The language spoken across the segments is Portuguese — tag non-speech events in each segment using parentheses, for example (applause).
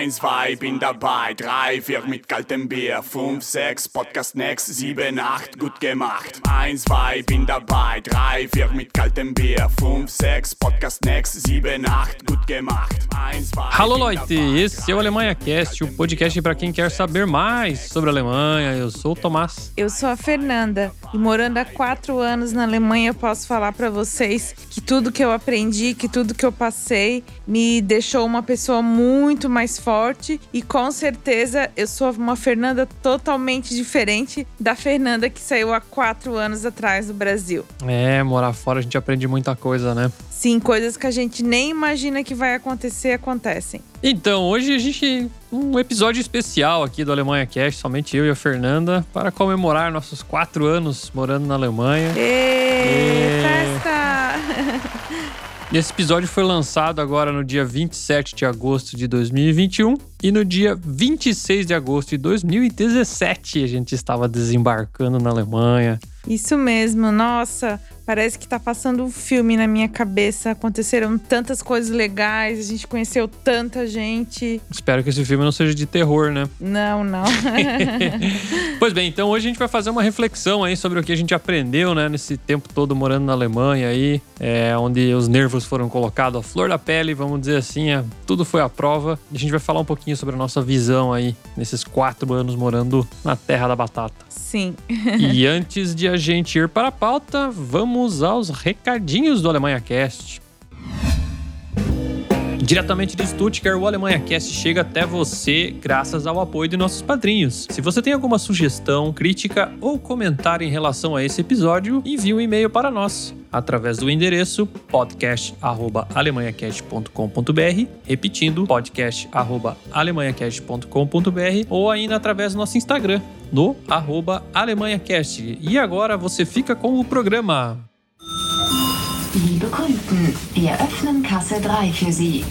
Eins, zwei, bin dabei. Drei, vier mit kaltem Bier. Fünf, sechs, Podcast next. Sieben, acht, gut gemacht. Eins, zwei, bin dabei. Drei, vier mit kaltem Bier. Fünf, sechs, Podcast next. Sieben, acht, gut gemacht. Eins, zwei, Alô, bin Leute! Esse é o Alemanha Cast, o podcast para quem quer saber mais sobre a Alemanha. Eu sou o Tomás. Eu sou a Fernanda e morando há quatro anos na Alemanha, eu posso falar pra vocês que tudo que eu aprendi, que tudo que eu passei, me deixou uma pessoa muito mais forte e com certeza eu sou uma Fernanda totalmente diferente da Fernanda que saiu há quatro anos atrás do Brasil. É, morar fora a gente aprende muita coisa, né? Sim, coisas que a gente nem imagina que vai acontecer acontecem. Então, hoje a gente. Um episódio especial aqui do Alemanha Cast, somente eu e a Fernanda, para comemorar nossos quatro anos morando na Alemanha. Ê, Ê. festa! (laughs) Esse episódio foi lançado agora no dia 27 de agosto de 2021 e no dia 26 de agosto de 2017 a gente estava desembarcando na Alemanha. Isso mesmo, nossa, parece que tá passando um filme na minha cabeça. Aconteceram tantas coisas legais, a gente conheceu tanta gente. Espero que esse filme não seja de terror, né? Não, não. (laughs) Pois bem, então hoje a gente vai fazer uma reflexão aí sobre o que a gente aprendeu, né, nesse tempo todo morando na Alemanha aí, é, onde os nervos foram colocados à flor da pele, vamos dizer assim, é, tudo foi à prova. E a gente vai falar um pouquinho sobre a nossa visão aí nesses quatro anos morando na terra da batata. Sim. E (laughs) antes de a gente ir para a pauta, vamos aos recadinhos do Alemanha Cast. Diretamente de Stuttgart, o Alemanha Cast chega até você graças ao apoio de nossos padrinhos. Se você tem alguma sugestão, crítica ou comentário em relação a esse episódio, envie um e-mail para nós através do endereço podcast@alemanhacast.com.br, repetindo podcast@alemanhacast.com.br ou ainda através do nosso Instagram no alemanhacast. E agora você fica com o programa. Liebe Kunden, wir öffnen Kasse 3 für Sie.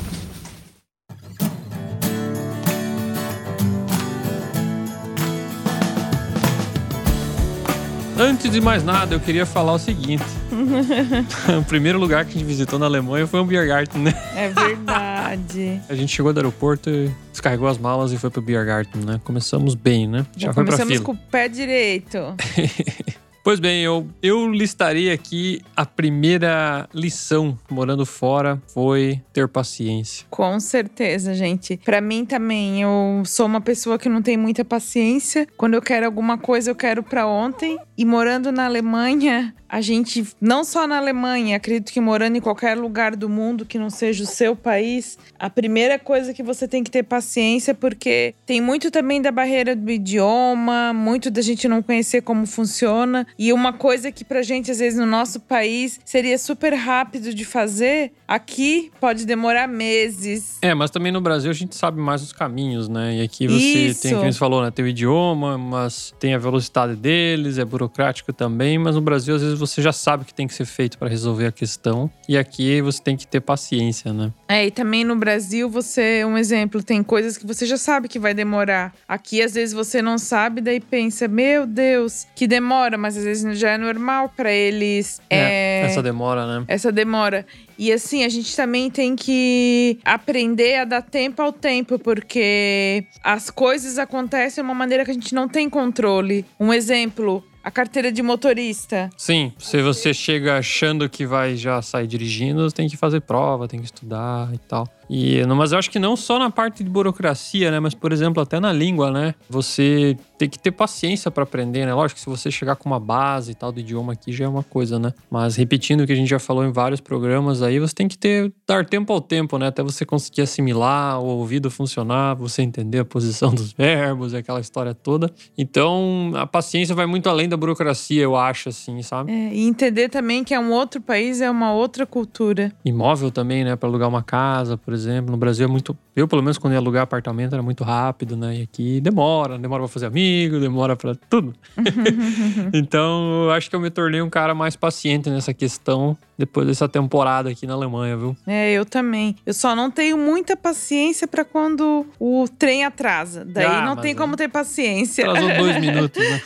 Antes de mais nada, eu queria falar o seguinte. (laughs) o primeiro lugar que a gente visitou na Alemanha foi um Biergarten, né? É verdade. A gente chegou do aeroporto, descarregou as malas e foi pro Biergarten, né? Começamos bem, né? Já foi pra começamos fila. com o pé direito. (laughs) Pois bem, eu, eu listaria aqui a primeira lição morando fora foi ter paciência. Com certeza, gente. Pra mim também, eu sou uma pessoa que não tem muita paciência. Quando eu quero alguma coisa, eu quero pra ontem. E morando na Alemanha, a gente, não só na Alemanha, acredito que morando em qualquer lugar do mundo que não seja o seu país, a primeira coisa que você tem que ter paciência, porque tem muito também da barreira do idioma, muito da gente não conhecer como funciona. E uma coisa que pra gente, às vezes, no nosso país, seria super rápido de fazer, aqui pode demorar meses. É, mas também no Brasil a gente sabe mais os caminhos, né? E aqui você Isso. tem, como você falou, né? Tem o idioma, mas tem a velocidade deles, é burocrático também. Mas no Brasil, às vezes, você já sabe o que tem que ser feito para resolver a questão. E aqui você tem que ter paciência, né? É, e também no Brasil, você, um exemplo, tem coisas que você já sabe que vai demorar. Aqui, às vezes, você não sabe, daí pensa, meu Deus, que demora, mas às vezes já é normal pra eles. É, Essa demora, né? essa demora. E assim, a gente também tem que aprender a dar tempo ao tempo, porque as coisas acontecem de uma maneira que a gente não tem controle. Um exemplo, a carteira de motorista. Sim, se você chega achando que vai já sair dirigindo, tem que fazer prova, tem que estudar e tal. E, mas eu acho que não só na parte de burocracia, né? Mas, por exemplo, até na língua, né? Você tem que ter paciência para aprender, né? Lógico que se você chegar com uma base e tal do idioma aqui já é uma coisa, né? Mas repetindo o que a gente já falou em vários programas aí, você tem que ter dar tempo ao tempo, né? Até você conseguir assimilar, o ouvido funcionar, você entender a posição (laughs) dos verbos, aquela história toda. Então, a paciência vai muito além da burocracia, eu acho, assim, sabe? É, e entender também que é um outro país, é uma outra cultura. Imóvel também, né? Para alugar uma casa, por exemplo. No Brasil é muito. Eu, pelo menos, quando ia alugar apartamento, era muito rápido, né? E aqui demora, demora pra fazer amigo, demora pra tudo. (laughs) então, eu acho que eu me tornei um cara mais paciente nessa questão depois dessa temporada aqui na Alemanha, viu? É, eu também. Eu só não tenho muita paciência pra quando o trem atrasa. Daí Ah, não tem aí- como ter paciência. Atrasou dois (laughs) minutos, né?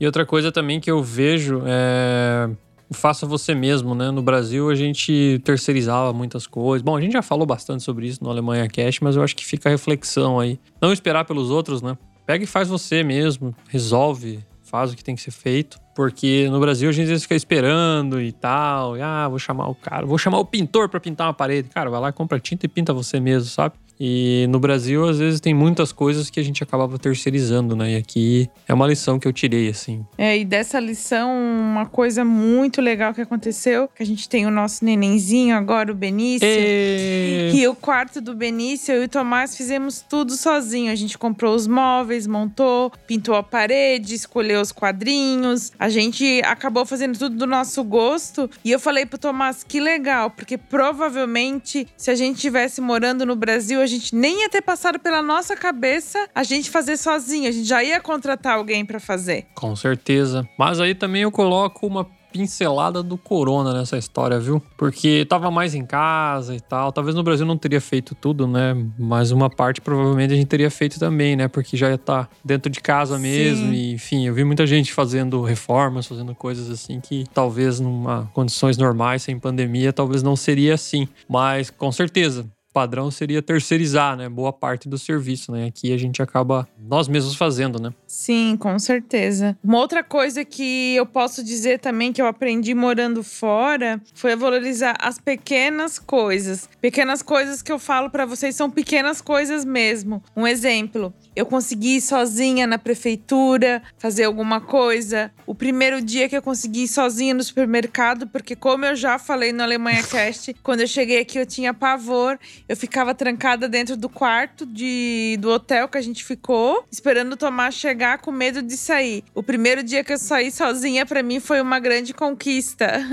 e outra coisa também que eu vejo é. Faça você mesmo, né? No Brasil a gente terceirizava muitas coisas. Bom, a gente já falou bastante sobre isso no Alemanha Cash, mas eu acho que fica a reflexão aí. Não esperar pelos outros, né? Pega e faz você mesmo, resolve, faz o que tem que ser feito. Porque no Brasil a gente às vezes fica esperando e tal. E, ah, vou chamar o cara, vou chamar o pintor para pintar uma parede. Cara, vai lá, compra tinta e pinta você mesmo, sabe? E no Brasil, às vezes, tem muitas coisas que a gente acabava terceirizando, né? E aqui é uma lição que eu tirei, assim. É, e dessa lição, uma coisa muito legal que aconteceu, que a gente tem o nosso nenenzinho agora, o Benício. E... E o quarto do Benício, eu e o Tomás fizemos tudo sozinho. A gente comprou os móveis, montou, pintou a parede, escolheu os quadrinhos. A gente acabou fazendo tudo do nosso gosto. E eu falei pro Tomás, que legal, porque provavelmente, se a gente tivesse morando no Brasil, a gente nem ia ter passado pela nossa cabeça a gente fazer sozinho. A gente já ia contratar alguém para fazer. Com certeza. Mas aí também eu coloco uma pincelada do corona nessa história, viu? Porque tava mais em casa e tal. Talvez no Brasil não teria feito tudo, né? Mas uma parte provavelmente a gente teria feito também, né? Porque já ia estar tá dentro de casa mesmo. Sim. E, enfim, eu vi muita gente fazendo reformas, fazendo coisas assim que talvez numa condições normais, sem pandemia, talvez não seria assim. Mas com certeza, padrão seria terceirizar, né? Boa parte do serviço, né? Aqui a gente acaba nós mesmos fazendo, né? Sim, com certeza. Uma outra coisa que eu posso dizer também que eu aprendi morando fora foi valorizar as pequenas coisas. Pequenas coisas que eu falo para vocês são pequenas coisas mesmo. Um exemplo, eu consegui ir sozinha na prefeitura fazer alguma coisa. O primeiro dia que eu consegui ir sozinha no supermercado, porque como eu já falei no Alemanha Cast, (laughs) quando eu cheguei aqui eu tinha pavor. Eu ficava trancada dentro do quarto de, do hotel que a gente ficou, esperando o Tomás chegar com medo de sair. O primeiro dia que eu saí sozinha, para mim, foi uma grande conquista. (laughs)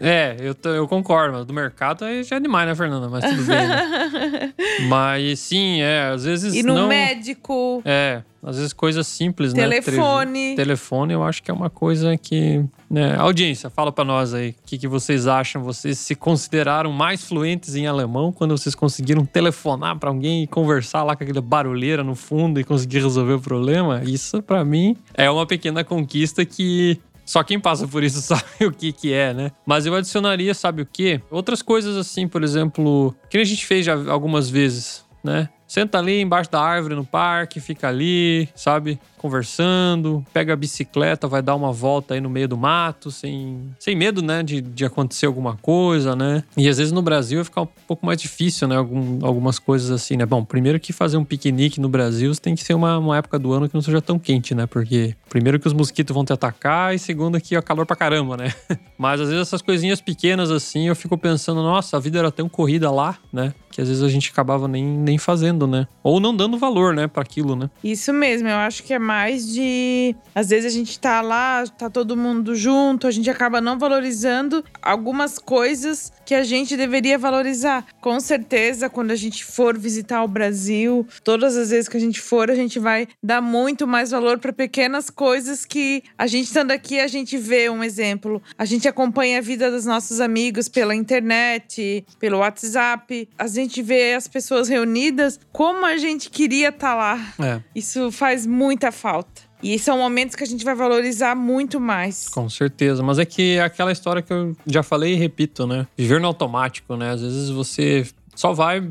É, eu, eu concordo. Do mercado aí já é demais, né, Fernanda? Mas tudo bem, né? (laughs) Mas sim, é, às vezes e no não... médico, É, às vezes coisas simples, né? telefone. Telefone, eu acho que é uma coisa que. Né? Audiência, fala pra nós aí. O que, que vocês acham? Vocês se consideraram mais fluentes em alemão quando vocês conseguiram telefonar pra alguém e conversar lá com aquela barulheira no fundo e conseguir resolver o problema? Isso, pra mim, é uma pequena conquista que. Só quem passa por isso (laughs) sabe o que que é, né? Mas eu adicionaria, sabe o quê? Outras coisas assim, por exemplo, que a gente fez já algumas vezes, né? Senta ali embaixo da árvore no parque, fica ali, sabe? Conversando, pega a bicicleta, vai dar uma volta aí no meio do mato, sem, sem medo, né? De, de acontecer alguma coisa, né? E às vezes no Brasil vai ficar um pouco mais difícil, né? Algum, algumas coisas assim, né? Bom, primeiro que fazer um piquenique no Brasil tem que ser uma, uma época do ano que não seja tão quente, né? Porque primeiro que os mosquitos vão te atacar e segundo que é calor pra caramba, né? (laughs) Mas às vezes essas coisinhas pequenas assim, eu fico pensando, nossa, a vida era tão corrida lá, né? Que às vezes a gente acabava nem, nem fazendo, né? Ou não dando valor, né, para aquilo, né? Isso mesmo, eu acho que é mais de. Às vezes a gente tá lá, tá todo mundo junto, a gente acaba não valorizando algumas coisas que a gente deveria valorizar. Com certeza, quando a gente for visitar o Brasil, todas as vezes que a gente for, a gente vai dar muito mais valor para pequenas coisas que a gente estando aqui, a gente vê um exemplo. A gente acompanha a vida dos nossos amigos pela internet, pelo WhatsApp, a gente vê as pessoas reunidas, como a gente queria estar lá. É, Isso faz muita falta. E são momentos que a gente vai valorizar muito mais. com certeza. Mas é que é aquela história que eu já falei e repito, né? Viver no automático, né? Às vezes você só vai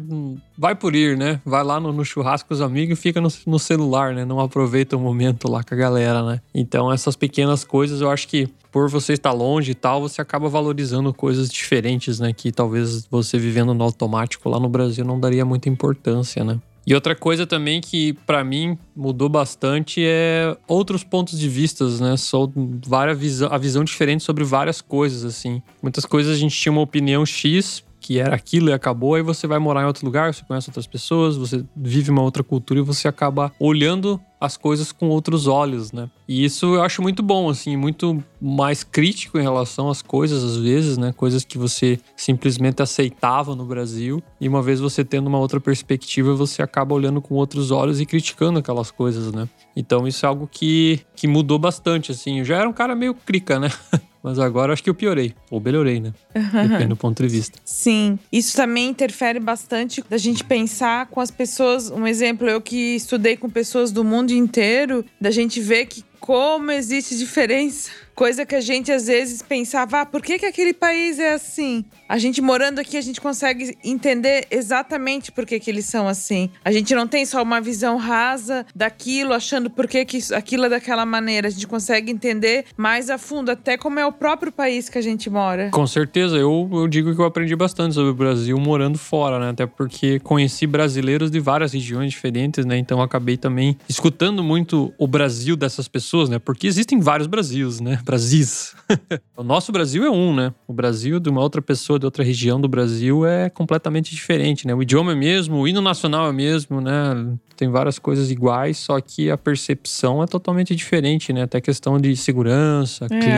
vai por ir, né? Vai lá no, no churrasco com os amigos e fica no, no celular, né? Não aproveita o momento lá com a galera, né? Então essas pequenas coisas, eu acho que por você estar longe e tal, você acaba valorizando coisas diferentes, né? Que talvez você vivendo no automático lá no Brasil não daria muita importância, né? E outra coisa também que pra mim mudou bastante é outros pontos de vistas, né? Só várias visão, a visão diferente sobre várias coisas assim. Muitas coisas a gente tinha uma opinião X que era aquilo e acabou, aí você vai morar em outro lugar, você conhece outras pessoas, você vive uma outra cultura e você acaba olhando as coisas com outros olhos, né? E isso eu acho muito bom, assim, muito mais crítico em relação às coisas, às vezes, né? Coisas que você simplesmente aceitava no Brasil e uma vez você tendo uma outra perspectiva, você acaba olhando com outros olhos e criticando aquelas coisas, né? Então isso é algo que, que mudou bastante, assim. Eu já era um cara meio crica, né? (laughs) Mas agora acho que eu piorei, ou melhorei, né? Depende do ponto de vista. Sim, isso também interfere bastante da gente pensar com as pessoas. Um exemplo, eu que estudei com pessoas do mundo inteiro, da gente ver que como existe diferença Coisa que a gente às vezes pensava, ah, por que, que aquele país é assim? A gente morando aqui, a gente consegue entender exatamente por que, que eles são assim. A gente não tem só uma visão rasa daquilo, achando por que, que aquilo é daquela maneira. A gente consegue entender mais a fundo, até como é o próprio país que a gente mora. Com certeza, eu, eu digo que eu aprendi bastante sobre o Brasil morando fora, né? Até porque conheci brasileiros de várias regiões diferentes, né? Então acabei também escutando muito o Brasil dessas pessoas, né? Porque existem vários Brasis, né? Brasis. (laughs) o nosso Brasil é um, né? O Brasil de uma outra pessoa de outra região do Brasil é completamente diferente, né? O idioma é mesmo, o hino nacional é mesmo, né? Tem várias coisas iguais, só que a percepção é totalmente diferente, né? Até questão de segurança, É, clima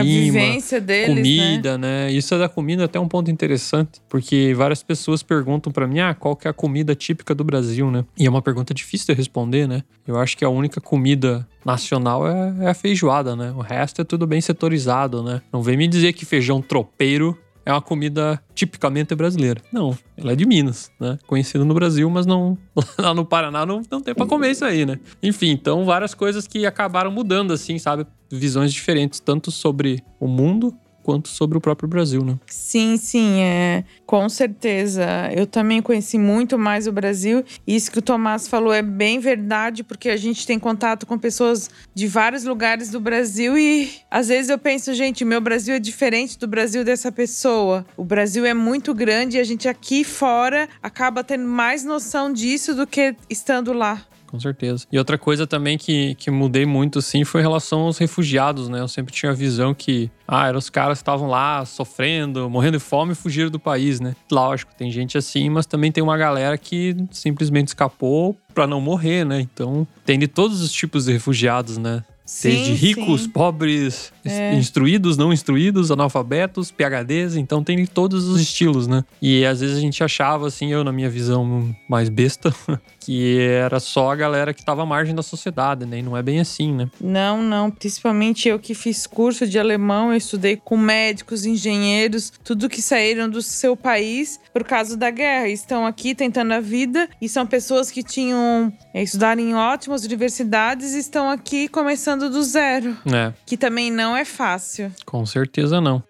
deles, né? comida, né? Isso é da comida até um ponto interessante, porque várias pessoas perguntam pra mim, ah, qual que é a comida típica do Brasil, né? E é uma pergunta difícil de responder, né? Eu acho que a única comida nacional é, é a feijoada, né? O resto é tudo bem setorizado, né? Não vem me dizer que feijão tropeiro é uma comida tipicamente brasileira. Não, ela é de Minas, né? Conhecida no Brasil, mas não (laughs) lá no Paraná não, não tem pra comer isso aí, né? Enfim, então várias coisas que acabaram mudando, assim, sabe? Visões diferentes, tanto sobre o mundo quanto sobre o próprio Brasil, né? Sim, sim, é. Com certeza. Eu também conheci muito mais o Brasil. Isso que o Tomás falou é bem verdade, porque a gente tem contato com pessoas de vários lugares do Brasil e às vezes eu penso, gente, meu Brasil é diferente do Brasil dessa pessoa. O Brasil é muito grande e a gente aqui fora acaba tendo mais noção disso do que estando lá. Com certeza. E outra coisa também que, que mudei muito, assim, foi em relação aos refugiados, né? Eu sempre tinha a visão que, ah, eram os caras que estavam lá sofrendo, morrendo de fome e fugiram do país, né? Lógico, tem gente assim, mas também tem uma galera que simplesmente escapou pra não morrer, né? Então, tem de todos os tipos de refugiados, né? Desde Sim, ricos, sim. pobres, É. instruídos, não instruídos, analfabetos, PHDs, então tem de todos os estilos, né? E às vezes a gente achava, assim, eu na minha visão mais besta, (laughs) que era só a galera que tava à margem da sociedade, né? E não é bem assim, né? Não, não. Principalmente eu que fiz curso de alemão, eu estudei com médicos, engenheiros, tudo que saíram do seu país por causa da guerra. Estão aqui tentando a vida e são pessoas que tinham é, estudado em ótimas universidades e estão aqui começando do zero, É, que também não é fácil. com certeza não.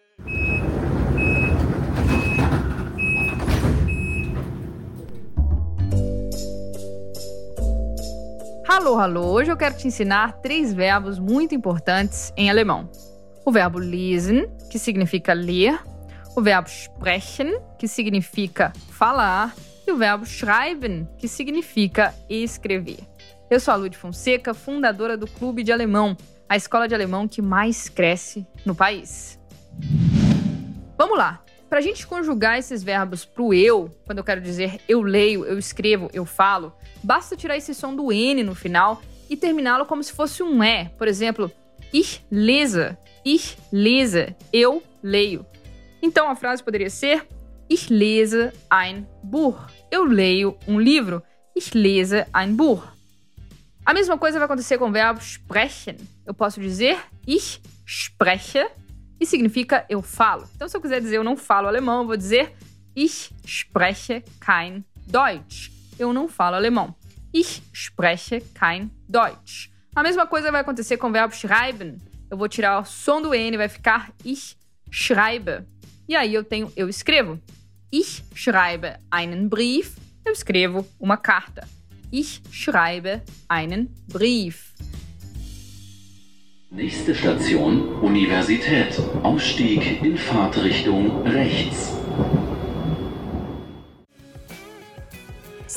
Hallo, hallo! Hoje eu quero te ensinar três verbos muito importantes em alemão. O verbo lesen, que significa ler, o verbo sprechen, que significa falar, e o verbo schreiben, que significa escrever. Eu sou a Lud Fonseca, fundadora do Clube de Alemão, a escola de alemão que mais cresce no país. Vamos lá! Para a gente conjugar esses verbos pro eu, quando eu quero dizer eu leio, eu escrevo, eu falo, basta tirar esse som do N no final e terminá-lo como se fosse um E. Por exemplo, ich lese, ich lese, eu leio. Então a frase poderia ser Ich lese ein Buch. Eu leio um livro. Ich lese ein Buch. A mesma coisa vai acontecer com o verbo sprechen. Eu posso dizer ich spreche e significa eu falo. Então, se eu quiser dizer eu não falo alemão, eu vou dizer Ich spreche kein Deutsch. Eu não falo alemão. Ich spreche kein Deutsch. A mesma coisa vai acontecer com o verbo schreiben. Eu vou tirar o som do N, vai ficar Ich schreibe. E aí eu tenho eu escrevo. Ich schreibe einen Brief. Eu escrevo uma carta. Ich schreibe einen Brief. Nächste Station Universität. Ausstieg in Fahrtrichtung rechts.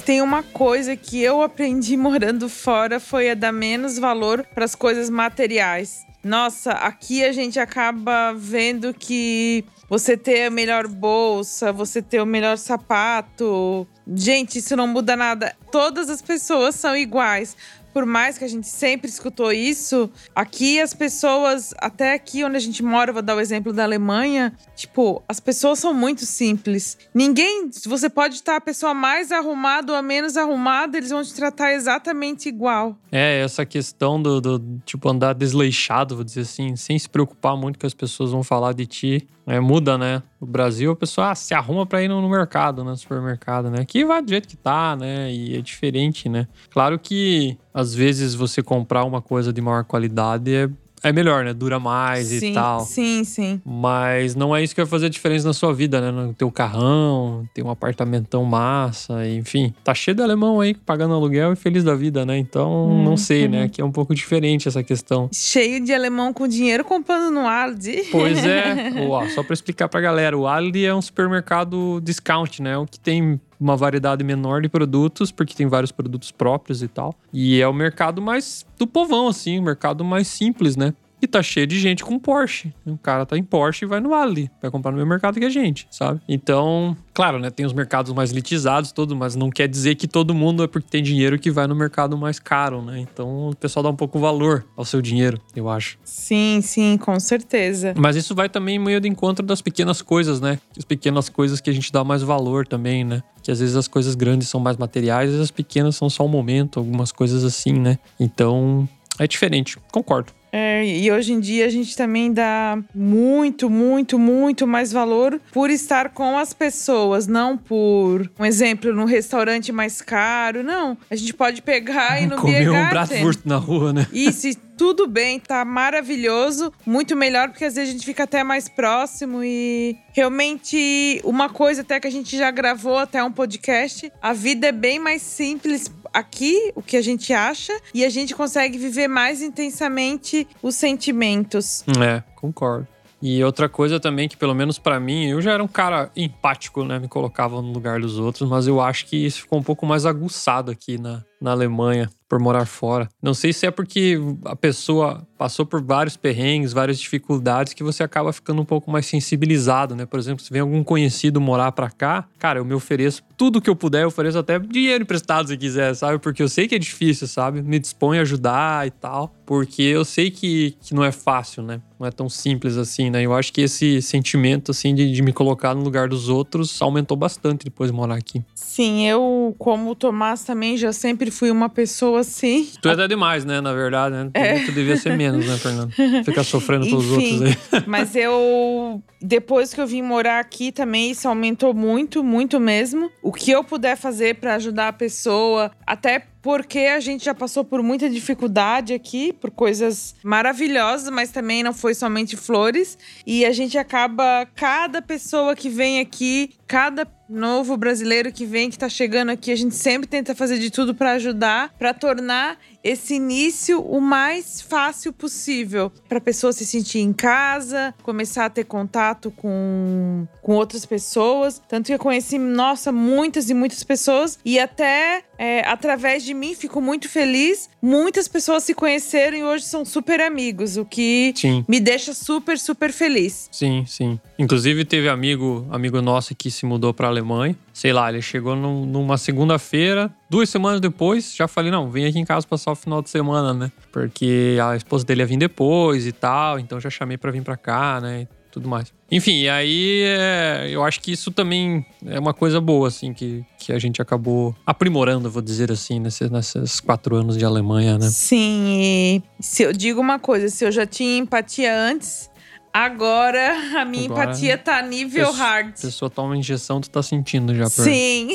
Tem uma coisa que eu aprendi morando fora foi a dar menos valor para as coisas materiais. Nossa, aqui a gente acaba vendo que você ter a melhor bolsa, você ter o melhor sapato. Gente, isso não muda nada. Todas as pessoas são iguais. Por mais que a gente sempre escutou isso, aqui as pessoas, até aqui onde a gente mora, vou dar o exemplo da Alemanha, tipo, as pessoas são muito simples. Ninguém, você pode estar a pessoa mais arrumada ou a menos arrumada, eles vão te tratar exatamente igual. É, essa questão do, do, tipo, andar desleixado, vou dizer assim, sem se preocupar muito que as pessoas vão falar de ti. É, muda, né? No Brasil, a pessoa ah, se arruma pra ir no, no mercado, né? No supermercado, né? Aqui vai do jeito que tá, né? E é diferente, né? Claro que, às vezes, você comprar uma coisa de maior qualidade é é melhor, né? Dura mais sim, e tal. sim, sim. Mas não é isso que vai fazer a diferença na sua vida, né? No teu carrão, ter um apartamentão massa, enfim. Tá cheio de alemão aí pagando aluguel e feliz da vida, né? Então, não sei, né? Aqui é um pouco diferente essa questão. Cheio de alemão com dinheiro comprando no Aldi. Pois é, (laughs) Ó, só pra explicar pra galera, o Aldi é um supermercado discount, né? O que tem uma variedade menor de produtos, porque tem vários produtos próprios e tal. E é o mercado mais do povão, assim, o mercado mais simples, né? E tá cheio de gente com Porsche. O cara tá em Porsche e vai no Ali. Vai comprar no mesmo mercado que a gente, sabe? Então, claro, né? Tem os mercados mais elitizados, tudo, mas não quer dizer que todo mundo é porque tem dinheiro que vai no mercado mais caro, né? Então o pessoal dá um pouco valor ao seu dinheiro, eu acho. Sim, sim, com certeza. Mas isso vai também meio de encontro das pequenas coisas, né? As pequenas coisas que a gente dá mais valor também, né? Que às vezes as coisas grandes são mais materiais e as pequenas são só um momento, algumas coisas assim, né? Então é diferente, concordo. É, e hoje em dia a gente também dá muito, muito, muito mais valor por estar com as pessoas, não por um exemplo num restaurante mais caro, não. A gente pode pegar e (laughs) no Comer um Biergarten. Bratwurst na rua, né? Isso, e tudo bem, tá maravilhoso, muito melhor porque às vezes a gente fica até mais próximo e realmente uma coisa até que a gente já gravou até um podcast, a vida é bem mais simples aqui, o que a gente acha, e a gente consegue viver mais intensamente os sentimentos. É, concordo. E outra coisa também que, pelo menos pra mim, eu já era um cara empático, né? Me colocava no lugar dos outros, mas eu acho que isso ficou um pouco mais aguçado aqui na, na Alemanha, por morar fora. Não sei se é porque a pessoa passou por vários perrengues, várias dificuldades, que você acaba ficando um pouco mais sensibilizado, né? Por exemplo, se vem algum conhecido morar pra cá, cara, eu me ofereço tudo que eu puder, eu ofereço até dinheiro emprestado se quiser, sabe? Porque eu sei que é difícil, sabe? Me disponho a ajudar e tal, porque eu sei que, que não é fácil, né? Não é tão simples assim, né? Eu acho que esse sentimento, assim, de, de me colocar no lugar dos outros aumentou bastante depois de morar aqui. Sim, eu, como o Tomás também, já sempre fui uma pessoa assim. Tu é até demais, né? Na verdade, né? Tu devia ser menos, né, Fernando? Ficar sofrendo pelos Enfim, outros aí. (laughs) Mas eu, depois que eu vim morar aqui também, isso aumentou muito, muito mesmo. O que eu puder fazer pra ajudar a pessoa, até porque a gente já passou por muita dificuldade aqui, por coisas maravilhosas, mas também não foi somente flores. E a gente acaba, cada pessoa que vem aqui, cada novo brasileiro que vem, que tá chegando aqui, a gente sempre tenta fazer de tudo pra ajudar, pra tornar esse início o mais fácil possível para pessoa se sentir em casa, começar a ter contato com, com outras pessoas. Tanto que eu conheci, nossa, muitas e muitas pessoas e até é, através de mim fico muito feliz. Muitas pessoas se conheceram e hoje são super amigos, o que Sim. me deixa super, super feliz. Sim, sim. Inclusive teve amigo, amigo nosso que se mudou pra Alemanha. Sei lá, ele chegou num- numa segunda-feira, duas semanas depois, já falei, não, vem aqui em casa passar o final de semana, né? Porque a esposa dele ia vir depois e tal, então já chamei pra vir pra cá, né? Tudo mais. Enfim, e aí é, eu acho que isso também é uma coisa boa, assim, que, que a gente acabou aprimorando, vou dizer assim, nesses, nesses quatro anos de Alemanha, né? Sim, e se eu digo uma coisa, se eu já tinha empatia antes, agora a minha Agora, empatia tá nível pesso- hard. A pessoa toma injeção, tu tá sentindo já. por- Sim.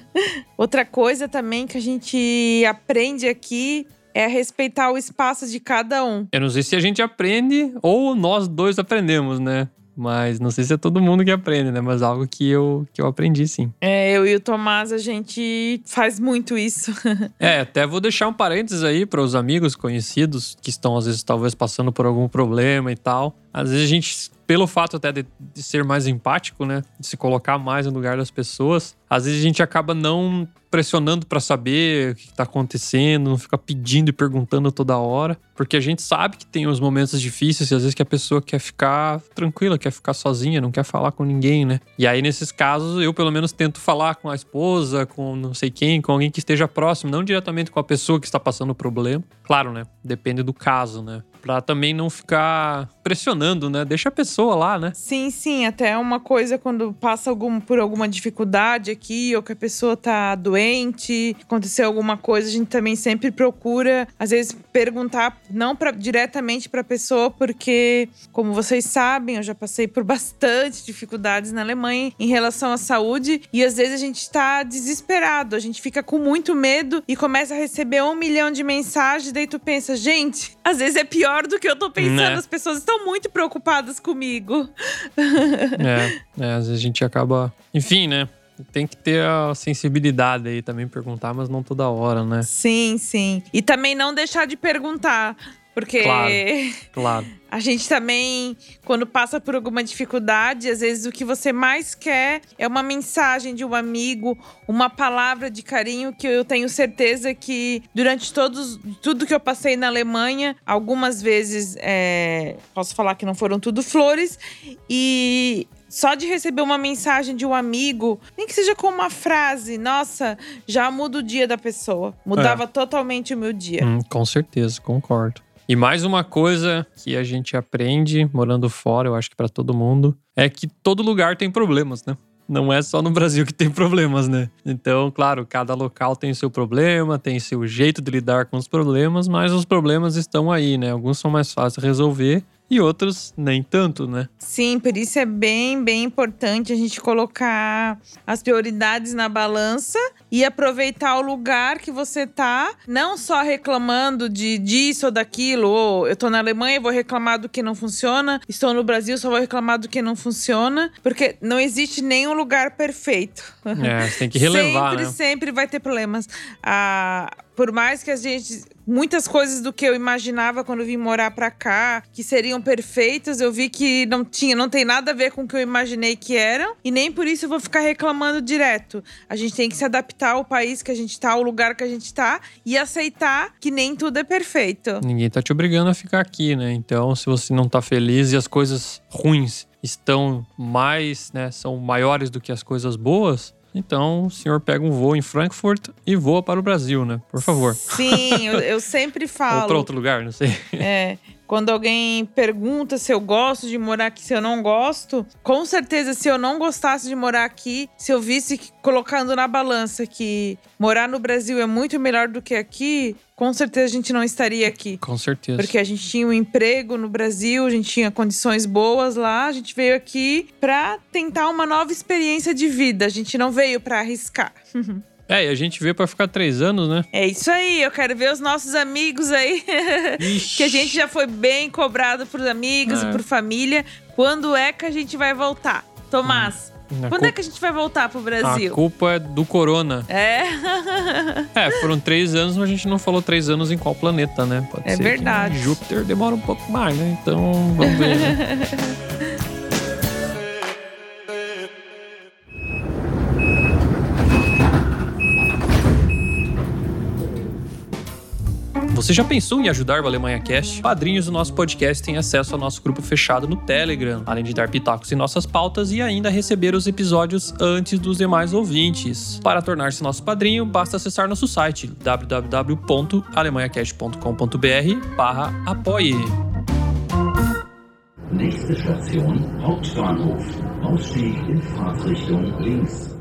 (laughs) Outra coisa também que a gente aprende aqui é respeitar o espaço de cada um. Eu não sei se a gente aprende ou nós dois aprendemos, né? Mas não sei se é todo mundo que aprende, né? Mas algo que eu, que eu aprendi, sim. É, eu e o Tomás, a gente faz muito isso. (laughs) É, até vou deixar um parênteses aí para os amigos conhecidos que estão, às vezes, talvez passando por algum problema e tal. Às vezes a gente, pelo fato até de, de ser mais empático, né? De se colocar mais no lugar das pessoas, às vezes a gente acaba não pressionando para saber o que tá acontecendo, não fica pedindo e perguntando toda hora, porque a gente sabe que tem os momentos difíceis e às vezes que a pessoa quer ficar tranquila, quer ficar sozinha, não quer falar com ninguém, né? E aí nesses casos eu pelo menos tento falar com a esposa, com não sei quem, com alguém que esteja próximo, não diretamente com a pessoa que está passando o problema. Claro, né? Depende do caso, né? Pra também não ficar pressionando, né? Deixa a pessoa lá, né? Sim, sim, até uma coisa quando passa algum, por alguma dificuldade aqui, ou que a pessoa tá doente, aconteceu alguma coisa, a gente também sempre procura, às vezes, perguntar, não pra, diretamente pra pessoa, porque, como vocês sabem, eu já passei por (laughs) bastante dificuldades na Alemanha em relação à saúde, e às vezes a gente tá desesperado, a gente fica com muito medo e começa a receber um milhão de mensagens, daí tu pensa, gente, às vezes é pior pior do que eu tô pensando. Né? As pessoas estão muito preocupadas comigo. (laughs) É, é, às vezes a gente acaba. Enfim, né? Tem que ter a sensibilidade aí também perguntar, mas não toda hora, né? Sim, sim. E também não deixar de perguntar. Porque Claro. Claro. (laughs) a gente também, quando passa por alguma dificuldade, às vezes o que você mais quer é uma mensagem de um amigo, uma palavra de carinho que eu tenho certeza que durante todos, tudo que eu passei na Alemanha, algumas vezes é, posso falar que não foram tudo flores, e só de receber uma mensagem de um amigo, nem que seja com uma frase, nossa, já muda o dia da pessoa. Mudava totalmente o meu dia. Hum, com certeza, concordo. E mais uma coisa que a gente aprende morando fora, eu acho que pra todo mundo, é que todo lugar tem problemas, né? Não é só no Brasil que tem problemas, né? Então, claro, cada local tem seu problema, tem seu jeito de lidar com os problemas, mas os problemas estão aí, né? Alguns são mais fáceis de resolver e outros nem tanto, né? Sim, por isso é bem, bem importante a gente colocar as prioridades na balança e aproveitar o lugar que você tá, não só reclamando de disso ou daquilo, ou eu tô na Alemanha e vou reclamar do que não funciona, estou no Brasil só vou reclamar do que não funciona, porque não existe nenhum lugar perfeito. É, você tem que relevar, sempre, né? sempre vai ter problemas. Ah, por mais que a gente. Muitas coisas do que eu imaginava quando vim morar pra cá, que seriam perfeitas, eu vi que não tinha, não tem nada a ver com o que eu imaginei que eram. E nem por isso eu vou ficar reclamando direto. A gente tem que se adaptar ao país que a gente tá, ao lugar que a gente tá, e aceitar que nem tudo é perfeito. Ninguém tá te obrigando a ficar aqui, né? Então, se você não tá feliz e as coisas ruins estão mais, né, são maiores do que as coisas boas, então o senhor pega um voo em Frankfurt e voa para o Brasil, né? Por favor. Sim, eu, eu sempre (laughs) Ou falo. para outro lugar, não sei. É. Quando alguém pergunta se eu gosto de morar aqui, se eu não gosto, com certeza, se eu não gostasse de morar aqui, se eu visse que- colocando na balança que morar no Brasil é muito melhor do que aqui, com certeza a gente não estaria aqui. Com certeza. Porque a gente tinha um emprego no Brasil, a gente tinha condições boas lá, a gente veio aqui pra tentar uma nova experiência de vida. A gente não veio pra arriscar. (laughs) É, e a gente veio para ficar três anos, né? É isso aí, eu quero ver os nossos amigos aí. (laughs) que a gente já foi bem cobrado por amigos É. e por família. Quando é que a gente vai voltar? Tomás, A quando é que a gente vai voltar pro A Brasil? culpa é do corona. É, (laughs) É, foram três anos, mas a gente não falou três anos em qual planeta, né? Pode É ser verdade. Que Júpiter demora um pouco mais, né? Então, vamos ver. né? (laughs) Você já pensou em ajudar o Alemanha Cast? Padrinhos do nosso podcast têm acesso ao nosso grupo fechado no Telegram, além de dar pitacos em nossas pautas e ainda receber os episódios antes dos demais ouvintes. Para tornar-se nosso padrinho, basta acessar nosso site www.alemanhacast.com.br barra apoie. Nächste Station Hauptbahnhof. Ausstieg in Fahrtrichtung links.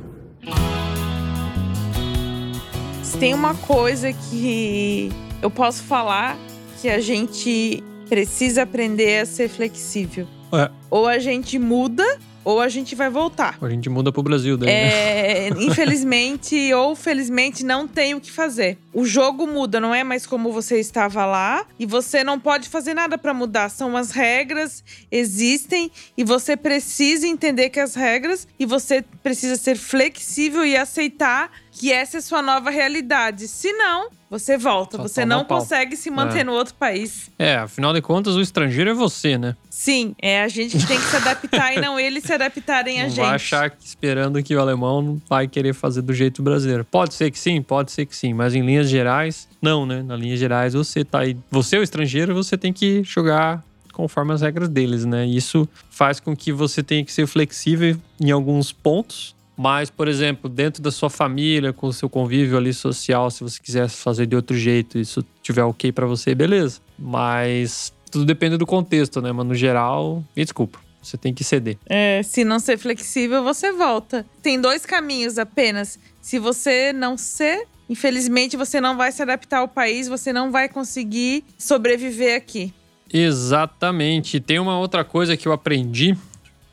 se tem uma coisa que eu posso falar que a gente precisa aprender a ser flexível. É. Ou a gente muda, ou a gente vai voltar. A gente muda pro Brasil daí, né? É, (laughs) infelizmente ou felizmente não tem o que fazer. O jogo muda, não é mais como você estava lá e você não pode fazer nada para mudar. São as regras, existem e você precisa entender que as regras e você precisa ser flexível e aceitar que essa é sua nova realidade. Se não, você volta, Só você não pau. consegue se manter É. no outro país. É, afinal de contas, o estrangeiro é você, né? Sim, é a gente que (laughs) tem que se adaptar e não eles se adaptarem a não gente. vai achar que esperando que o alemão não vai querer fazer do jeito brasileiro. Pode ser que sim, pode ser que sim, mas em linhas gerais, não, né? Na linhas gerais, você tá aí. Você é o estrangeiro, você tem que jogar conforme as regras deles, né? Isso faz com que você tenha que ser flexível em alguns pontos. Mas, por exemplo, dentro da sua família, com o seu convívio ali social, se você quiser fazer de outro jeito, isso tiver ok pra você, beleza. Mas tudo depende do contexto, né? Mas no geral, me desculpa, você tem que ceder. É, se não ser flexível, você volta. Tem dois caminhos apenas. Se você não ser, infelizmente você não vai se adaptar ao país, você não vai conseguir sobreviver aqui. Exatamente. Tem uma outra coisa que eu aprendi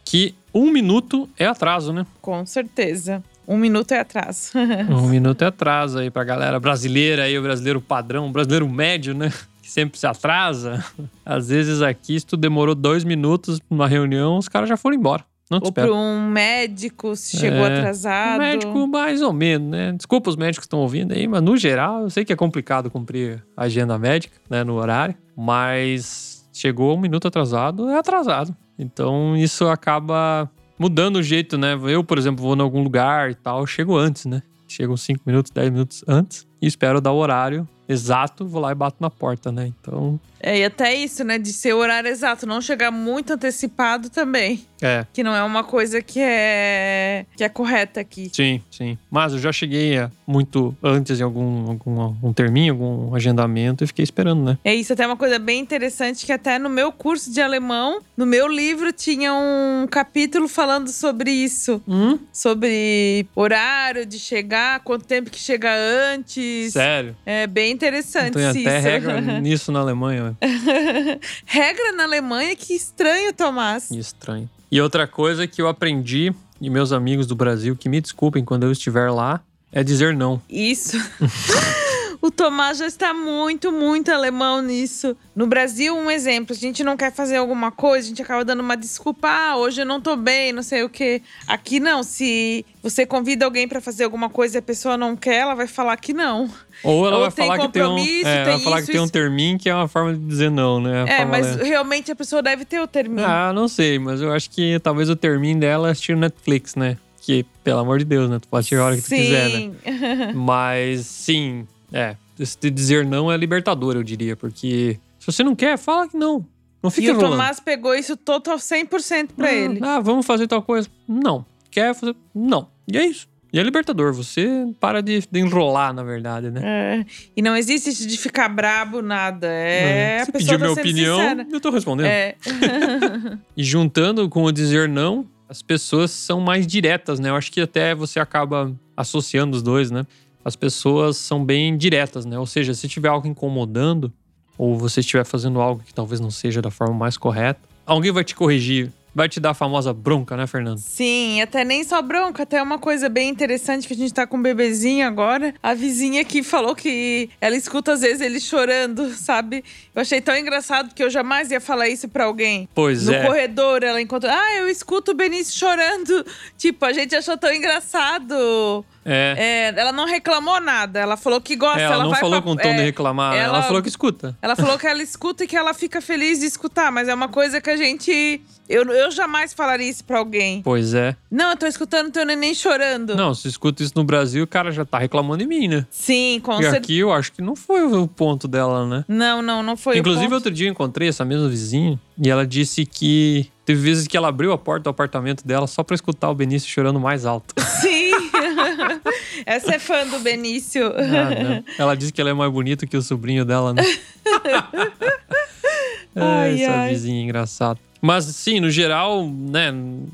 que um minuto é atraso, né? Com certeza. Um minuto é atraso. (laughs) Um minuto é atraso aí pra galera brasileira aí, o brasileiro padrão, o brasileiro médio, né? que sempre se atrasa, às vezes aqui, se tu demorou dois minutos numa reunião, os caras já foram embora. Não te Ou espero. para um médico, se chegou É, atrasado. O médico, mais ou menos, né? Desculpa os médicos que estão ouvindo aí, mas no geral, eu sei que é complicado cumprir a agenda médica, né, no horário, mas chegou um minuto atrasado, é atrasado. Então isso acaba mudando o jeito, né? Eu, por exemplo, vou em algum lugar e tal, chego antes, né? Chego 5 minutos, 10 minutos antes e espero dar o horário exato, vou lá e bato na porta, né? Então, É, e até isso, né? De ser o horário exato, não chegar muito antecipado também. é, Que não é uma coisa que é, que é correta aqui. Sim, sim. Mas eu já cheguei a muito antes em algum, algum um terminho, algum agendamento e fiquei esperando, né? É isso, até uma coisa bem interessante que até no meu curso de alemão, no meu livro tinha um capítulo falando sobre isso, Hum? sobre horário de chegar, quanto tempo que chega antes. Sério? É bem interessante Tem isso. até regra (laughs) nisso na Alemanha. regra na Alemanha, que estranho, Tomás. Que estranho. E outra coisa que eu aprendi, e meus amigos do Brasil, que me desculpem quando eu estiver lá, é dizer não. Isso. (laughs) O Tomás já está muito, muito alemão nisso. No Brasil, um exemplo, a gente não quer fazer alguma coisa, a gente acaba dando uma desculpa, ah, hoje eu não tô bem, não sei o quê. Aqui não, se você convida alguém para fazer alguma coisa e a pessoa não quer, ela vai falar que não. Ou ela Ou vai tem falar que tem um. É, ela vai tem falar isso, que tem um isso. termin que é uma forma de dizer não, né? A É, mas realmente a pessoa deve ter o termino. Ah, não sei, mas eu acho que talvez o termino dela é assistir Netflix, né? Que, pelo amor de Deus, né? Tu pode tirar a hora que tu quiser, né? Sim. (laughs) Mas sim, é. Esse dizer não é libertador, eu diria, porque se você não quer, fala que não. Não E fica o enrolando. Tomás pegou isso total 100% pra Ah, ele. Ah, vamos fazer tal coisa. Não. Quer fazer? Não. E é isso. E é libertador. Você para de, de enrolar, na verdade, né? É, E não existe isso de ficar brabo, nada. É, a Se pessoa pedir tá minha opinião, sincera. eu tô respondendo. É. (laughs) (laughs) E juntando com o dizer não, as pessoas são mais diretas, né? Eu acho que até você acaba associando os dois, né? As pessoas são bem diretas, né? Ou seja, se tiver algo incomodando, ou você estiver fazendo algo que talvez não seja da forma mais correta, alguém vai te corrigir, vai te dar a famosa bronca, né, Fernando? Sim, até nem só bronca, até uma coisa bem interessante que a gente tá com um bebezinho agora. A vizinha aqui falou que ela escuta às vezes ele chorando, (laughs) sabe? Eu achei tão engraçado que eu jamais ia falar isso pra alguém. Pois no é. corredor, ela encontrou. Ah, eu escuto o Benício chorando. Tipo, a gente achou tão engraçado. É. É, ela não reclamou nada. Ela falou que gosta. É, ela, não vai falou pra- com tom é, de reclamar, ela... ela- falou que escuta. Ela falou que ela escuta e que ela fica feliz de escutar, mas é uma coisa que a gente. Eu, eu jamais falaria isso pra alguém. Pois é. Não, eu tô escutando teu neném chorando. Não, se escuta isso no Brasil, o cara já tá reclamando de mim, né? Sim, com E certeza. aqui eu acho que não foi o ponto dela, né? Não, não, não foi. o Inclusive, outro dia eu encontrei essa mesma vizinha e ela disse que teve vezes que ela abriu a porta do apartamento dela só pra escutar o Benício chorando mais alto. Sim. Essa é fã do Benício. Ah. Ela disse que ela é mais bonita que o sobrinho dela, né? (laughs) Ai, essa ai. vizinha engraçada. Mas, sim, no geral, né?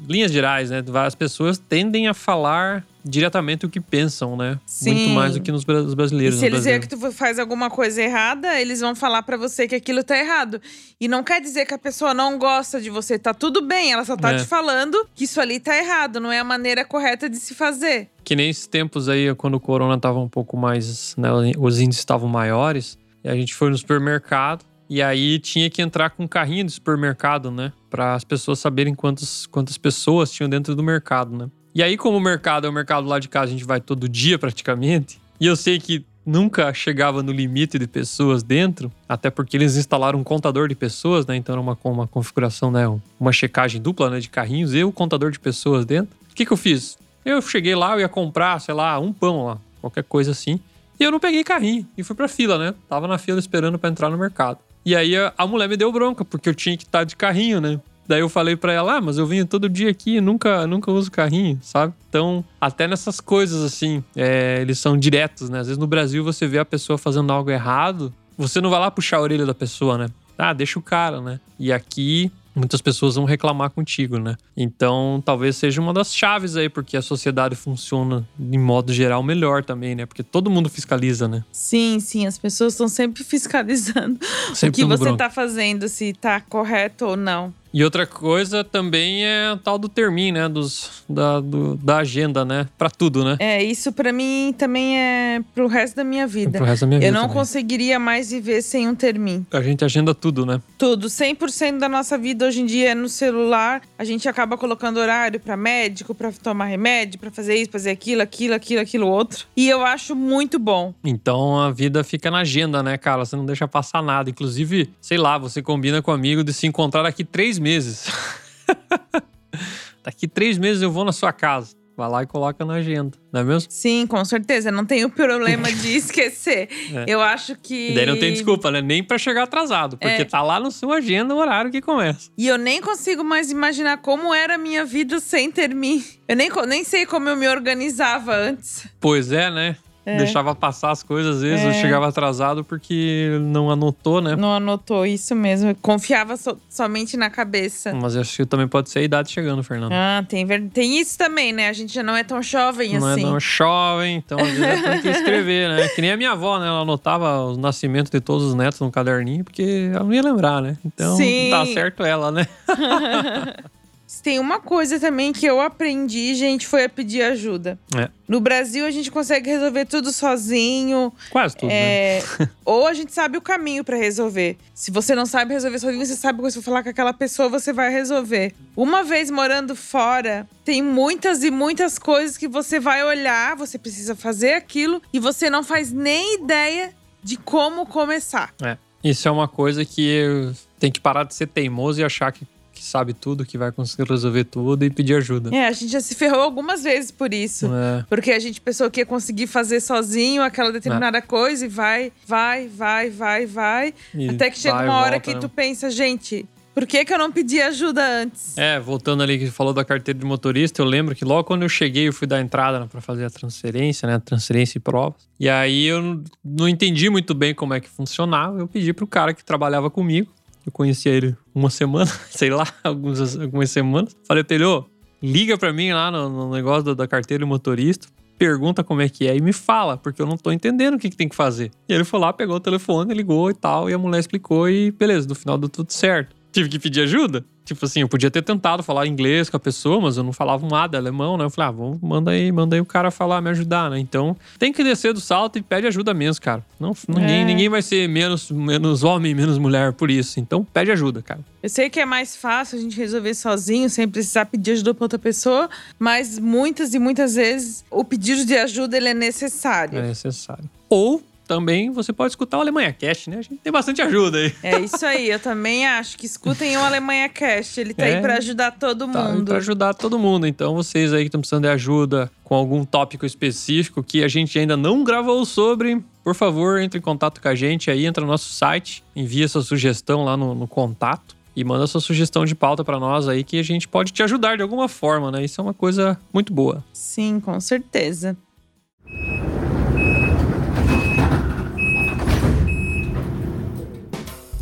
Linhas gerais, né? As pessoas tendem a falar diretamente o que pensam, né? Sim. Muito mais do que nos bra- os E brasileiros. se eles verem que tu faz alguma coisa errada, eles vão falar pra você que aquilo tá errado. E não quer dizer que a pessoa não gosta de você. Tá tudo bem, ela só tá É. te falando que isso ali tá errado, não é a maneira correta de se fazer. Que nem esses tempos aí, quando o corona tava um pouco mais. Né, os índices estavam maiores. E a gente foi no supermercado. E aí tinha que entrar com um carrinho de supermercado, né? Para as pessoas saberem quantas, quantas pessoas tinham dentro do mercado, né? E aí, como o mercado é o mercado lá de casa, a gente vai todo dia praticamente. E eu sei que nunca chegava no limite de pessoas dentro, até porque eles instalaram um contador de pessoas, né? Então era uma, uma configuração, né? Uma checagem dupla, né? De carrinhos e o contador de pessoas dentro. O que, que eu fiz? Eu cheguei lá, eu ia comprar, sei lá, um pão lá, qualquer coisa assim. E eu não peguei carrinho e fui pra fila, né? Tava na fila esperando pra entrar no mercado. E aí a, a mulher me deu bronca, porque eu tinha que estar de carrinho, né? Daí eu falei pra ela, ah, mas eu venho todo dia aqui nunca, nunca uso carrinho, sabe? Então, até nessas coisas assim, é, eles são diretos, né? Às vezes no Brasil você vê a pessoa fazendo algo errado, você não vai lá puxar a orelha da pessoa, né? Ah, deixa o cara, né? E aqui muitas pessoas vão reclamar contigo, né? Então, talvez seja uma das chaves aí, porque a sociedade funciona de modo geral melhor também, né? Porque todo mundo fiscaliza, né? Sim, sim, as pessoas estão sempre (laughs) fiscalizando o Sempre que tamo você bronca. tá fazendo, se tá correto ou não. E outra coisa também é o tal do termin, né? Dos, da, do- da agenda, né? Pra tudo, né? É, isso pra mim também é pro resto da minha vida. Pro resto da minha vida Eu não também. conseguiria mais viver sem um termin. A gente agenda tudo, né? Tudo, 100% da nossa vida hoje em dia é no celular. A gente acaba colocando horário pra médico, pra tomar remédio, pra fazer isso, fazer aquilo, aquilo, aquilo, aquilo outro. E eu acho muito bom. Então a vida fica na agenda, né, cara? Você não deixa passar nada. Inclusive, sei lá, você combina com um amigo de se encontrar daqui três meses. (laughs) daqui três meses eu vou na sua casa. Vai lá e coloca na agenda, não é mesmo? Sim, com certeza. Não tenho problema (laughs) de esquecer. É. Eu acho que. E daí não tem desculpa, né? Nem pra chegar atrasado, porque É. tá lá no sua agenda o horário que começa. E eu nem consigo mais imaginar como era a minha vida sem termin. Eu nem, nem sei como eu me organizava antes. Pois é, né? Deixava passar as coisas, às vezes eu É. chegava atrasado porque não anotou, né? Não anotou isso mesmo. Eu confiava so- somente na cabeça. Mas eu acho que também pode ser a idade chegando, Fernando. Ah, tem, tem isso também, né? A gente já não é tão jovem Não assim. é não jovem, então às vezes é (laughs) tem que escrever, né? Que nem a minha avó, né? Ela anotava os nascimentos de todos os netos no caderninho, porque ela não ia lembrar, né? Então Sim. tá certo ela, né? (laughs) Tem uma coisa também que eu aprendi, gente, foi a pedir ajuda. É. No Brasil, a gente consegue resolver tudo sozinho. Quase tudo, né? É, ou a gente sabe o caminho pra resolver. Se você não sabe resolver sozinho, você sabe que se falar com aquela pessoa, você vai resolver. Uma vez morando fora, tem muitas e muitas coisas que você vai olhar, você precisa fazer aquilo e você não faz nem ideia de como começar. É. Isso é uma coisa que tem que parar de ser teimoso e achar que, que sabe tudo, que vai conseguir resolver tudo e pedir ajuda. É, a gente já se ferrou algumas vezes por isso. É. Porque a gente pensou que ia conseguir fazer sozinho aquela determinada coisa e vai, vai, vai, vai, vai. E Até que chega vai uma hora volta, que né? tu pensa, gente, por que, que eu não pedi ajuda antes? É, voltando ali que você falou da carteira de motorista, eu lembro que logo quando eu cheguei, eu fui dar entrada para fazer a transferência, né? Transferência e provas. E aí eu não- não entendi muito bem como é que funcionava. Eu pedi pro cara que trabalhava comigo. Eu conhecia ele uma semana, (laughs) sei lá, algumas, algumas semanas. Falei pra ele, ô, liga pra mim lá no, no negócio da, da carteira de motorista. Pergunta como é que é e me fala, porque eu não tô entendendo o que, que tem que fazer. E ele foi lá, pegou o telefone, ligou e tal, e a mulher explicou e beleza, no final deu tudo certo. Tive que pedir ajuda. Tipo assim, eu podia ter tentado falar inglês com a pessoa, mas eu não falava nada alemão, né? Eu falei, ah, vamos, manda aí, manda aí o cara falar, me ajudar, né? Então, tem que descer do salto e pede ajuda mesmo, cara. Não, ninguém, É. ninguém vai ser menos, menos homem, menos mulher por isso. Então, pede ajuda, cara. Eu sei que é mais fácil a gente resolver sozinho, sem precisar pedir ajuda pra outra pessoa, mas muitas e muitas vezes o pedido de ajuda ele é necessário. É necessário. Ou também você pode escutar o Alemanha Cast, né? A gente tem bastante ajuda aí. É isso aí, eu também acho que escutem o Alemanha Cast, ele tá É. aí pra ajudar todo Tá, mundo. Pra ajudar todo mundo. Então, vocês aí que estão precisando de ajuda com algum tópico específico que a gente ainda não gravou sobre, por favor, entre em contato com a gente aí, entra no nosso site, envia sua sugestão lá no, no contato. E manda sua sugestão de pauta pra nós aí que a gente pode te ajudar de alguma forma, né? Isso é uma coisa muito boa. Sim, com certeza.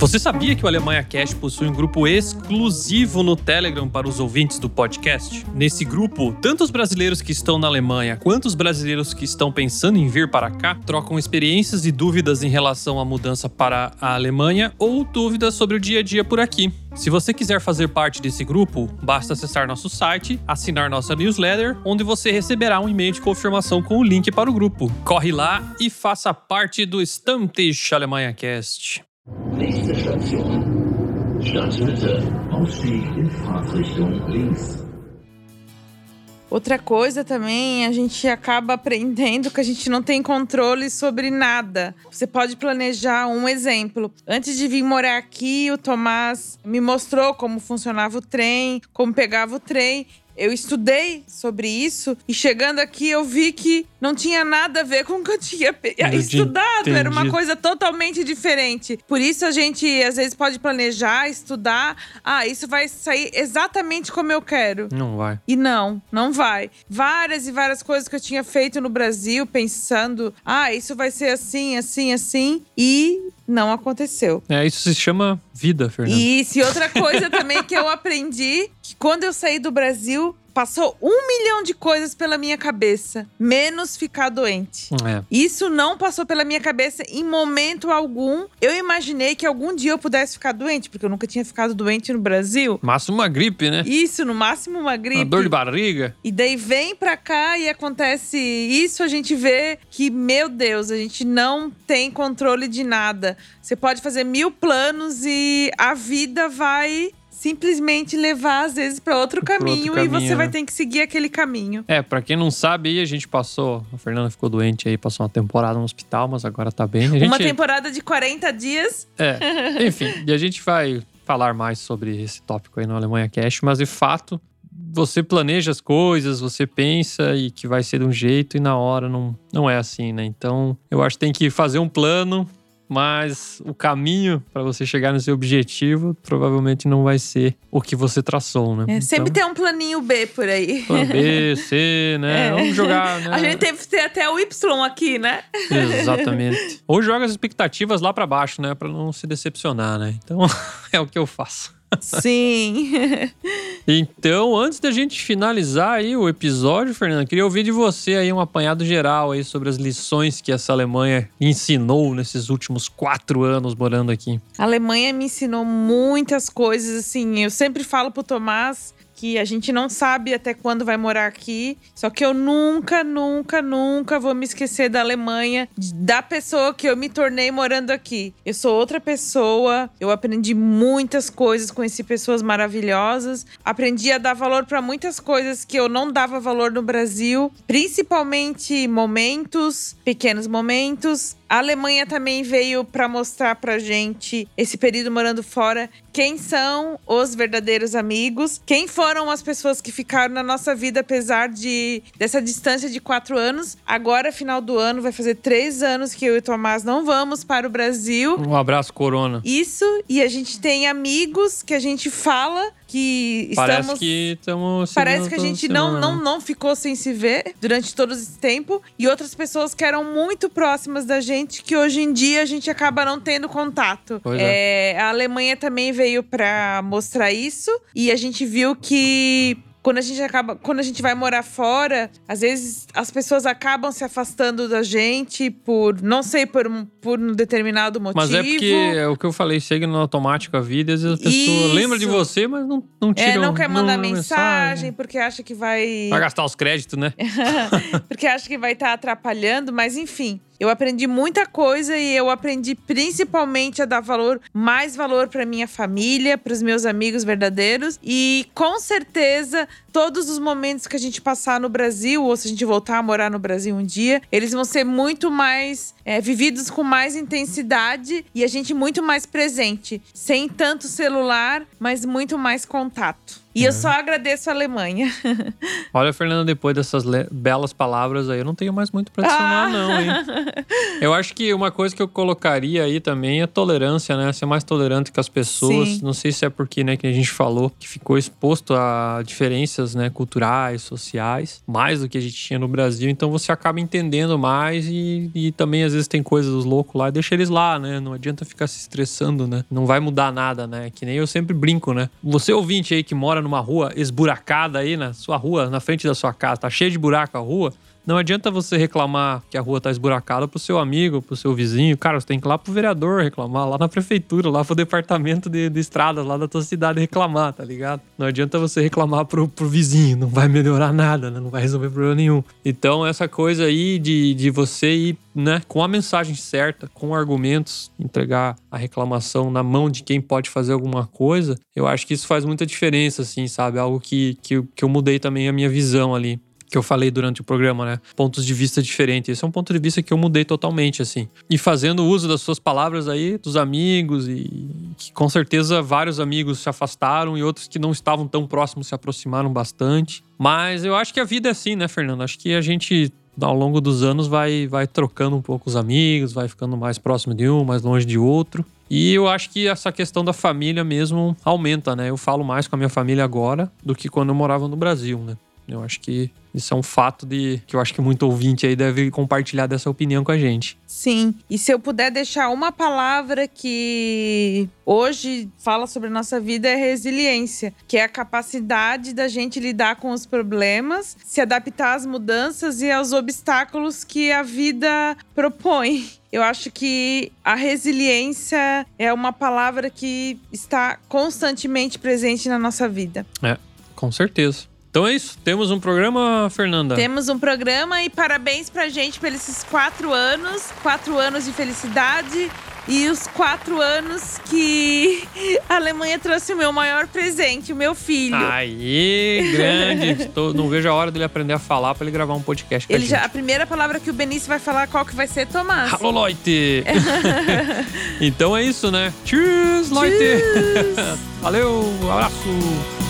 Você sabia que o Alemanha Cast possui um grupo exclusivo no Telegram para os ouvintes do podcast? Nesse grupo, tanto os brasileiros que estão na Alemanha quanto os brasileiros que estão pensando em vir para cá trocam experiências e dúvidas em relação à mudança para a Alemanha ou dúvidas sobre o dia a dia por aqui. Se você quiser fazer parte desse grupo, basta acessar nosso site, assinar nossa newsletter, onde você receberá um e-mail de confirmação com o link para o grupo. Corre lá e faça parte do Stammtisch Alemanha Cast. Nächste Station. Stadtmitte. Ausstieg in Fahrtrichtung links. Outra coisa também, a gente acaba aprendendo que a gente não tem controle sobre nada. Você pode planejar um exemplo. Antes de vir morar aqui, o Tomás me mostrou como funcionava o trem, como pegava o trem. Eu estudei sobre isso e chegando aqui eu vi que não tinha nada a ver com o que eu tinha Eu estudado. Era uma entendi. coisa totalmente diferente. Por isso a gente às vezes pode planejar, estudar. Ah, isso vai sair exatamente como eu quero. Não vai. E não, não vai. Várias e várias coisas que eu tinha feito no Brasil, pensando, ah, isso vai ser assim, assim, assim, e não aconteceu. É, isso se chama vida, Fernando. E se outra coisa também que eu aprendi, quando eu saí do Brasil, passou um milhão de coisas pela minha cabeça, menos ficar doente. É. Isso não passou pela minha cabeça em momento algum. Eu imaginei que algum dia eu pudesse ficar doente, porque eu nunca tinha ficado doente no Brasil. Máximo uma gripe, né? Isso, no máximo uma gripe. Uma dor de barriga. E daí vem pra cá e acontece isso, a gente vê que, meu Deus, a gente não tem controle de nada. Você pode fazer mil planos e a vida vai simplesmente levar, às vezes, pra outro (laughs) outro caminho, e você vai né? ter que seguir aquele caminho. É, pra quem não sabe, a gente passou. A Fernanda ficou doente aí, passou uma temporada no hospital, mas agora tá bem. Gente, Uma temporada de 40 dias. É, enfim, (laughs) e a gente vai falar mais sobre esse tópico aí no Alemanha Cash, mas de fato, você planeja as coisas, você pensa e que vai ser de um jeito e na hora não, não é assim, né? Então, eu acho que tem que fazer um plano, mas o caminho para você chegar no seu objetivo provavelmente não vai ser o que você traçou, né? É, sempre então, tem um planinho B por aí. plano B, (laughs) C, né? É. Vamos jogar, né? A gente teve que ter até o Y aqui, né? Exatamente. (laughs) Ou joga as expectativas lá pra baixo, né? Pra não se decepcionar, né? Então, (laughs) é o que eu faço. Sim. (laughs) Então, antes da gente finalizar aí o episódio, Fernando, queria ouvir de você aí um apanhado geral aí sobre as lições que essa Alemanha ensinou nesses últimos quatro anos morando aqui. A Alemanha me ensinou muitas coisas, assim. Eu sempre falo pro Tomás que a gente não sabe até quando vai morar aqui. Só que eu nunca, nunca, nunca vou me esquecer da Alemanha, da pessoa que eu me tornei morando aqui. Eu sou outra pessoa, eu aprendi muitas coisas, conheci pessoas maravilhosas, aprendi a dar valor para muitas coisas que eu não dava valor no Brasil, principalmente momentos, pequenos momentos. A Alemanha também veio para mostrar pra gente esse período morando fora quem são os verdadeiros amigos, quem foram as pessoas que ficaram na nossa vida apesar de dessa distância de quatro anos. Agora, final do ano, vai fazer três anos que eu e o Tomás não vamos para o Brasil. Um abraço, Corona. Isso, e a gente tem amigos que a gente fala que Parece estamos. que estamos. Parece que a gente não, né? não, não ficou sem se ver durante todo esse tempo. E outras pessoas que eram muito próximas da gente, que hoje em dia a gente acaba não tendo contato. Pois É, a Alemanha também veio pra mostrar isso. E a gente viu que. Quando a gente acaba, quando a gente vai morar fora, às vezes as pessoas acabam se afastando da gente por, não sei, por um, por um determinado motivo. Mas é porque é o que eu falei, segue no automático a vida, às vezes a pessoa Isso. lembra de você, mas não, não tira é, não quer mandar manda mensagem, porque acha que vai. Vai gastar os créditos, né? (laughs) porque acha que vai estar atrapalhando, mas enfim. Eu aprendi muita coisa e eu aprendi principalmente a dar valor, mais valor para minha família, para os meus amigos verdadeiros e com certeza todos os momentos que a gente passar no Brasil ou se a gente voltar a morar no Brasil um dia, eles vão ser muito mais é, vividos com mais intensidade e a gente muito mais presente, sem tanto celular, mas muito mais contato. E eu só agradeço a Alemanha. (laughs) Olha, Fernanda, depois dessas belas palavras aí, eu não tenho mais muito pra adicionar, Ah. não, hein? (laughs) Eu acho que uma coisa que eu colocaria aí também é tolerância, né? Ser mais tolerante com as pessoas. Sim. Não sei se é porque, né, que a gente falou que ficou exposto a diferenças, né, culturais, sociais, mais do que a gente tinha no Brasil. Então você acaba entendendo mais e, e também às vezes tem coisas dos loucos lá, deixa eles lá, né? Não adianta ficar se estressando, né? Não vai mudar nada, né? Que nem eu sempre brinco, né? Você ouvinte aí que mora numa rua esburacada aí na sua rua, na frente da sua casa, tá cheia de buraco a rua. Não adianta você reclamar que a rua tá esburacada pro seu amigo, pro seu vizinho. Cara, você tem que ir lá pro vereador reclamar, lá na prefeitura, lá pro departamento de, de estradas lá da tua cidade reclamar, tá ligado? Não adianta você reclamar pro, pro vizinho, não vai melhorar nada, né? Não vai resolver problema nenhum. Então, essa coisa aí de, de você ir, né, com a mensagem certa, com argumentos, entregar a reclamação na mão de quem pode fazer alguma coisa, eu acho que isso faz muita diferença, assim, sabe? Algo que, que, que eu mudei também a minha visão ali que eu falei durante o programa, né? Pontos de vista diferentes. Esse é um ponto de vista que eu mudei totalmente, assim. E fazendo uso das suas palavras aí, dos amigos, e que com certeza vários amigos se afastaram e outros que não estavam tão próximos se aproximaram bastante. Mas eu acho que a vida é assim, né, Fernando? Acho que a gente. Ao longo dos anos vai, vai trocando um pouco os amigos, vai ficando mais próximo de um, mais longe de outro. E eu acho que essa questão da família mesmo aumenta, né? Eu falo mais com a minha família agora do que quando eu morava no Brasil, né? Eu acho que isso é um fato de que eu acho que muito ouvinte aí deve compartilhar dessa opinião com a gente. Sim. E se eu puder deixar uma palavra que hoje fala sobre a nossa vida é resiliência, que é a capacidade da gente lidar com os problemas, se adaptar às mudanças e aos obstáculos que a vida propõe. Eu acho que a resiliência é uma palavra que está constantemente presente na nossa vida. É, com certeza. Então é isso. Temos um programa, Fernanda. Temos um programa e parabéns pra gente pelos esses quatro anos quatro anos de felicidade e os quatro anos que a Alemanha trouxe o meu maior presente, o meu filho. Aí, grande. (laughs) Não vejo a hora dele aprender a falar pra ele gravar um podcast com Ele a já, gente. a primeira palavra que o Benício vai falar, qual que vai ser, Tomás? Alô, Leute! (laughs) então é isso, né? Tschüss, Leute! (laughs) Valeu, um abraço!